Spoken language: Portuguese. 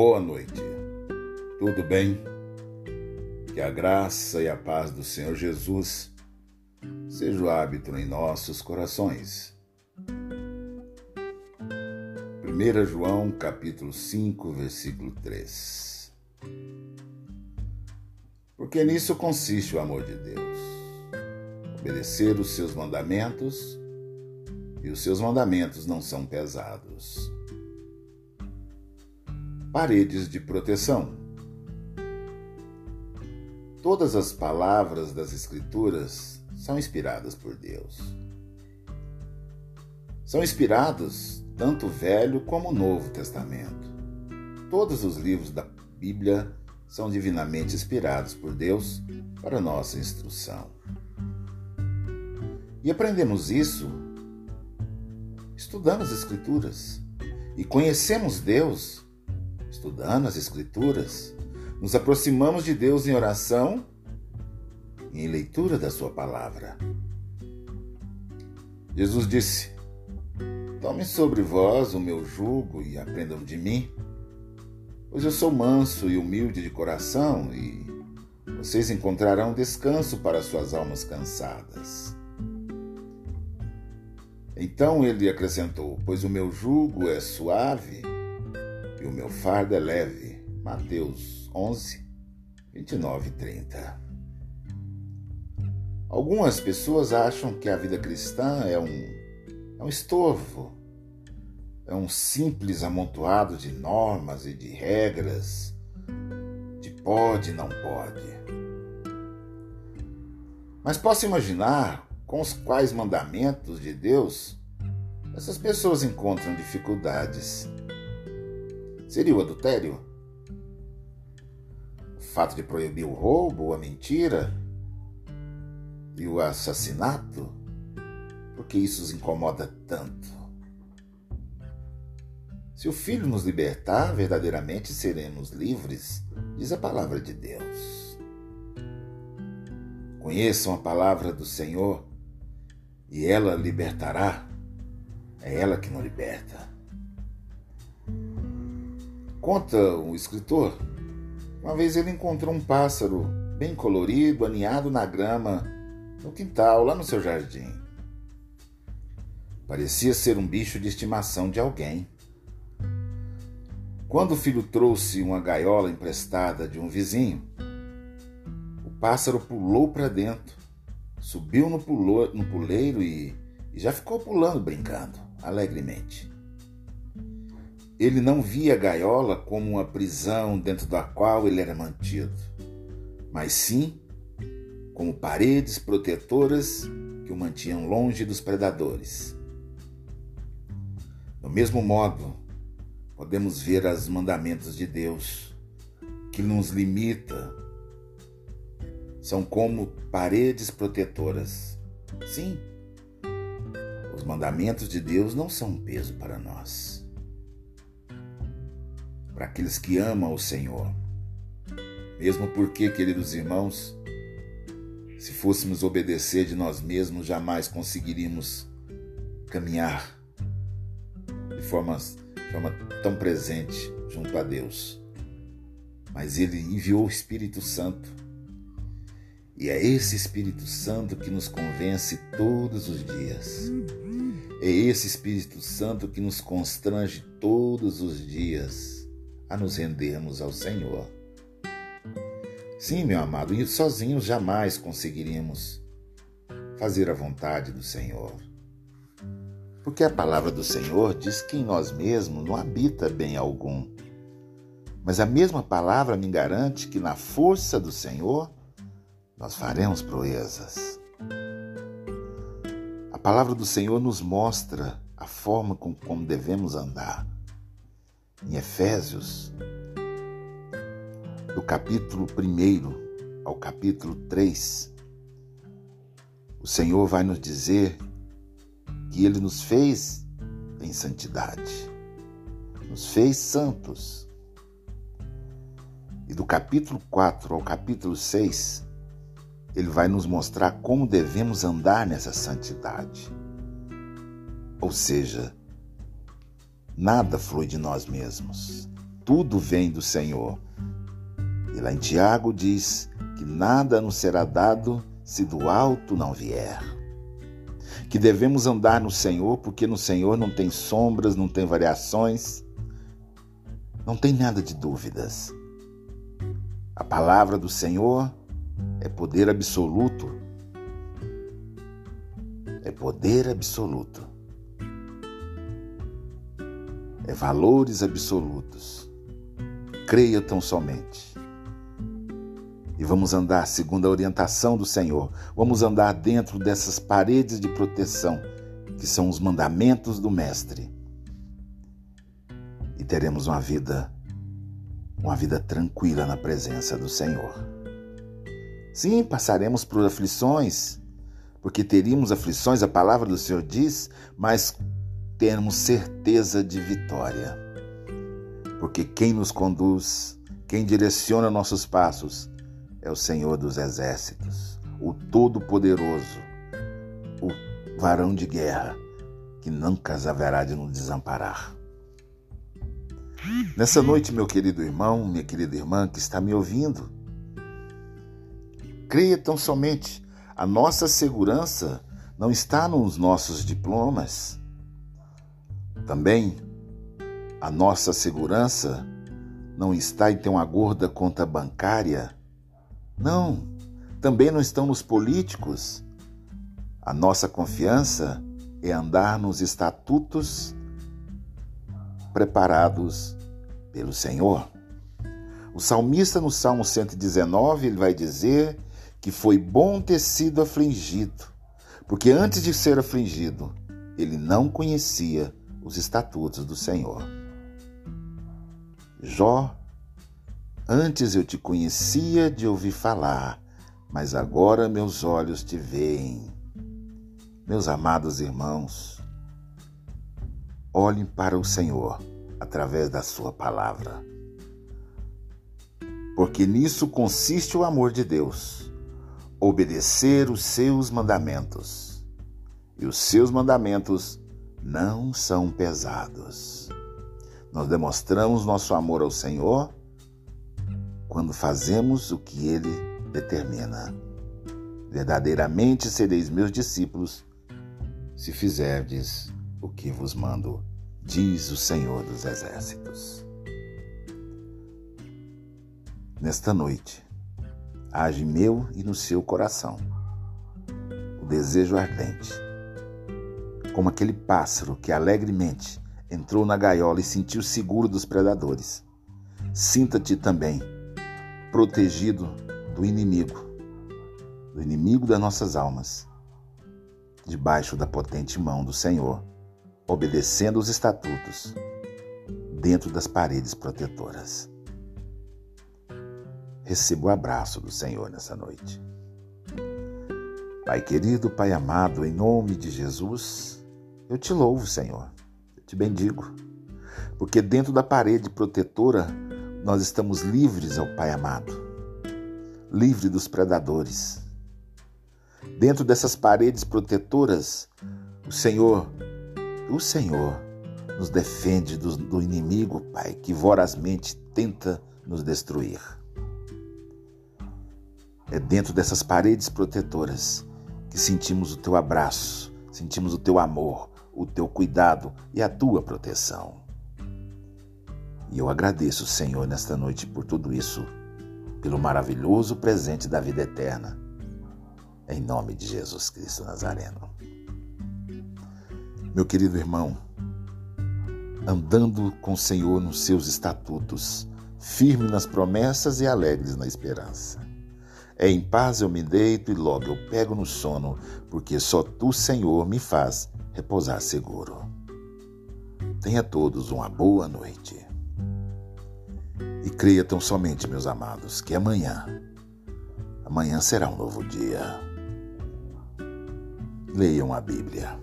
Boa noite. Tudo bem? Que a graça e a paz do Senhor Jesus seja o hábito em nossos corações. 1 João capítulo 5, versículo 3. Porque nisso consiste o amor de Deus. Obedecer os seus mandamentos, e os seus mandamentos não são pesados paredes de proteção. Todas as palavras das Escrituras são inspiradas por Deus. São inspirados tanto o Velho como o Novo Testamento. Todos os livros da Bíblia são divinamente inspirados por Deus para nossa instrução. E aprendemos isso estudando as Escrituras e conhecemos Deus estudando as Escrituras, nos aproximamos de Deus em oração e em leitura da Sua palavra. Jesus disse: Tome sobre vós o meu jugo e aprendam de mim, pois eu sou manso e humilde de coração e vocês encontrarão descanso para suas almas cansadas. Então ele acrescentou: Pois o meu jugo é suave e o meu fardo é leve. Mateus 11, 29 e 30. Algumas pessoas acham que a vida cristã é um, é um estorvo, é um simples amontoado de normas e de regras, de pode e não pode. Mas posso imaginar com os quais mandamentos de Deus essas pessoas encontram dificuldades seria o adultério? O fato de proibir o roubo, a mentira e o assassinato? Porque isso os incomoda tanto? Se o Filho nos libertar, verdadeiramente seremos livres, diz a palavra de Deus. Conheçam a palavra do Senhor e ela libertará. É ela que nos liberta. Conta um escritor, uma vez ele encontrou um pássaro bem colorido, aninhado na grama, no quintal, lá no seu jardim. Parecia ser um bicho de estimação de alguém. Quando o filho trouxe uma gaiola emprestada de um vizinho, o pássaro pulou para dentro, subiu no, pulo, no puleiro e, e já ficou pulando, brincando, alegremente. Ele não via a gaiola como uma prisão dentro da qual ele era mantido, mas sim como paredes protetoras que o mantinham longe dos predadores. Do mesmo modo, podemos ver os mandamentos de Deus, que nos limita, são como paredes protetoras. Sim, os mandamentos de Deus não são um peso para nós para aqueles que amam o Senhor. Mesmo porque, queridos irmãos, se fôssemos obedecer de nós mesmos, jamais conseguiríamos caminhar de forma, de forma tão presente junto a Deus. Mas Ele enviou o Espírito Santo. E é esse Espírito Santo que nos convence todos os dias. É esse Espírito Santo que nos constrange todos os dias a nos rendermos ao Senhor. Sim, meu amado, e sozinhos jamais conseguiríamos fazer a vontade do Senhor. Porque a palavra do Senhor diz que em nós mesmos não habita bem algum. Mas a mesma palavra me garante que na força do Senhor nós faremos proezas. A palavra do Senhor nos mostra a forma com como devemos andar em Efésios, do capítulo 1 ao capítulo 3, o Senhor vai nos dizer que Ele nos fez em santidade, nos fez santos. E do capítulo 4 ao capítulo 6, ele vai nos mostrar como devemos andar nessa santidade. Ou seja, Nada flui de nós mesmos. tudo vem do Senhor. E lá em Tiago diz que nada nos será dado se do alto não vier. Que devemos andar no Senhor, porque no Senhor não tem sombras, não tem variações, não tem nada de dúvidas. A palavra do Senhor é poder absoluto. É poder absoluto. É valores absolutos. Creia tão somente. E vamos andar segundo a orientação do Senhor. Vamos andar dentro dessas paredes de proteção, que são os mandamentos do Mestre. E teremos uma vida uma vida tranquila na presença do Senhor. Sim, passaremos por aflições, porque teríamos aflições, a palavra do Senhor diz, mas teremos certeza de vitória. Porque quem nos conduz, quem direciona nossos passos, é o Senhor dos exércitos, o Todo-Poderoso, o varão de guerra, que nunca haverá de nos desamparar. Nessa noite, meu querido irmão, minha querida irmã que está me ouvindo, creia tão somente, a nossa segurança não está nos nossos diplomas. Também a nossa segurança não está em ter uma gorda conta bancária. Não, também não estão nos políticos. A nossa confiança é andar nos estatutos preparados pelo Senhor. O salmista no Salmo 119, ele vai dizer que foi bom ter sido afligido, porque antes de ser afligido, ele não conhecia os estatutos do Senhor. Jó, antes eu te conhecia de ouvir falar, mas agora meus olhos te veem. Meus amados irmãos, olhem para o Senhor através da Sua palavra. Porque nisso consiste o amor de Deus, obedecer os seus mandamentos. E os seus mandamentos não são pesados. Nós demonstramos nosso amor ao Senhor quando fazemos o que Ele determina. Verdadeiramente sereis meus discípulos se fizerdes o que vos mando diz o Senhor dos Exércitos. Nesta noite, age meu e no seu coração o desejo ardente, como aquele pássaro que alegremente entrou na gaiola e sentiu seguro dos predadores. Sinta-te também protegido do inimigo, do inimigo das nossas almas, debaixo da potente mão do Senhor obedecendo os estatutos, dentro das paredes protetoras. Receba o abraço do Senhor nessa noite. Pai querido, Pai amado, em nome de Jesus, eu te louvo, Senhor. Eu te bendigo. Porque dentro da parede protetora nós estamos livres, ao Pai amado. Livre dos predadores. Dentro dessas paredes protetoras, o Senhor o Senhor nos defende do, do inimigo, Pai, que vorazmente tenta nos destruir. É dentro dessas paredes protetoras que sentimos o teu abraço, sentimos o teu amor, o teu cuidado e a tua proteção. E eu agradeço, Senhor, nesta noite por tudo isso, pelo maravilhoso presente da vida eterna. Em nome de Jesus Cristo Nazareno. Meu querido irmão, andando com o Senhor nos seus estatutos, firme nas promessas e alegres na esperança. É em paz eu me deito e logo eu pego no sono, porque só tu, Senhor, me faz repousar seguro. Tenha todos uma boa noite. E creia tão somente, meus amados, que amanhã, amanhã será um novo dia. Leiam a Bíblia.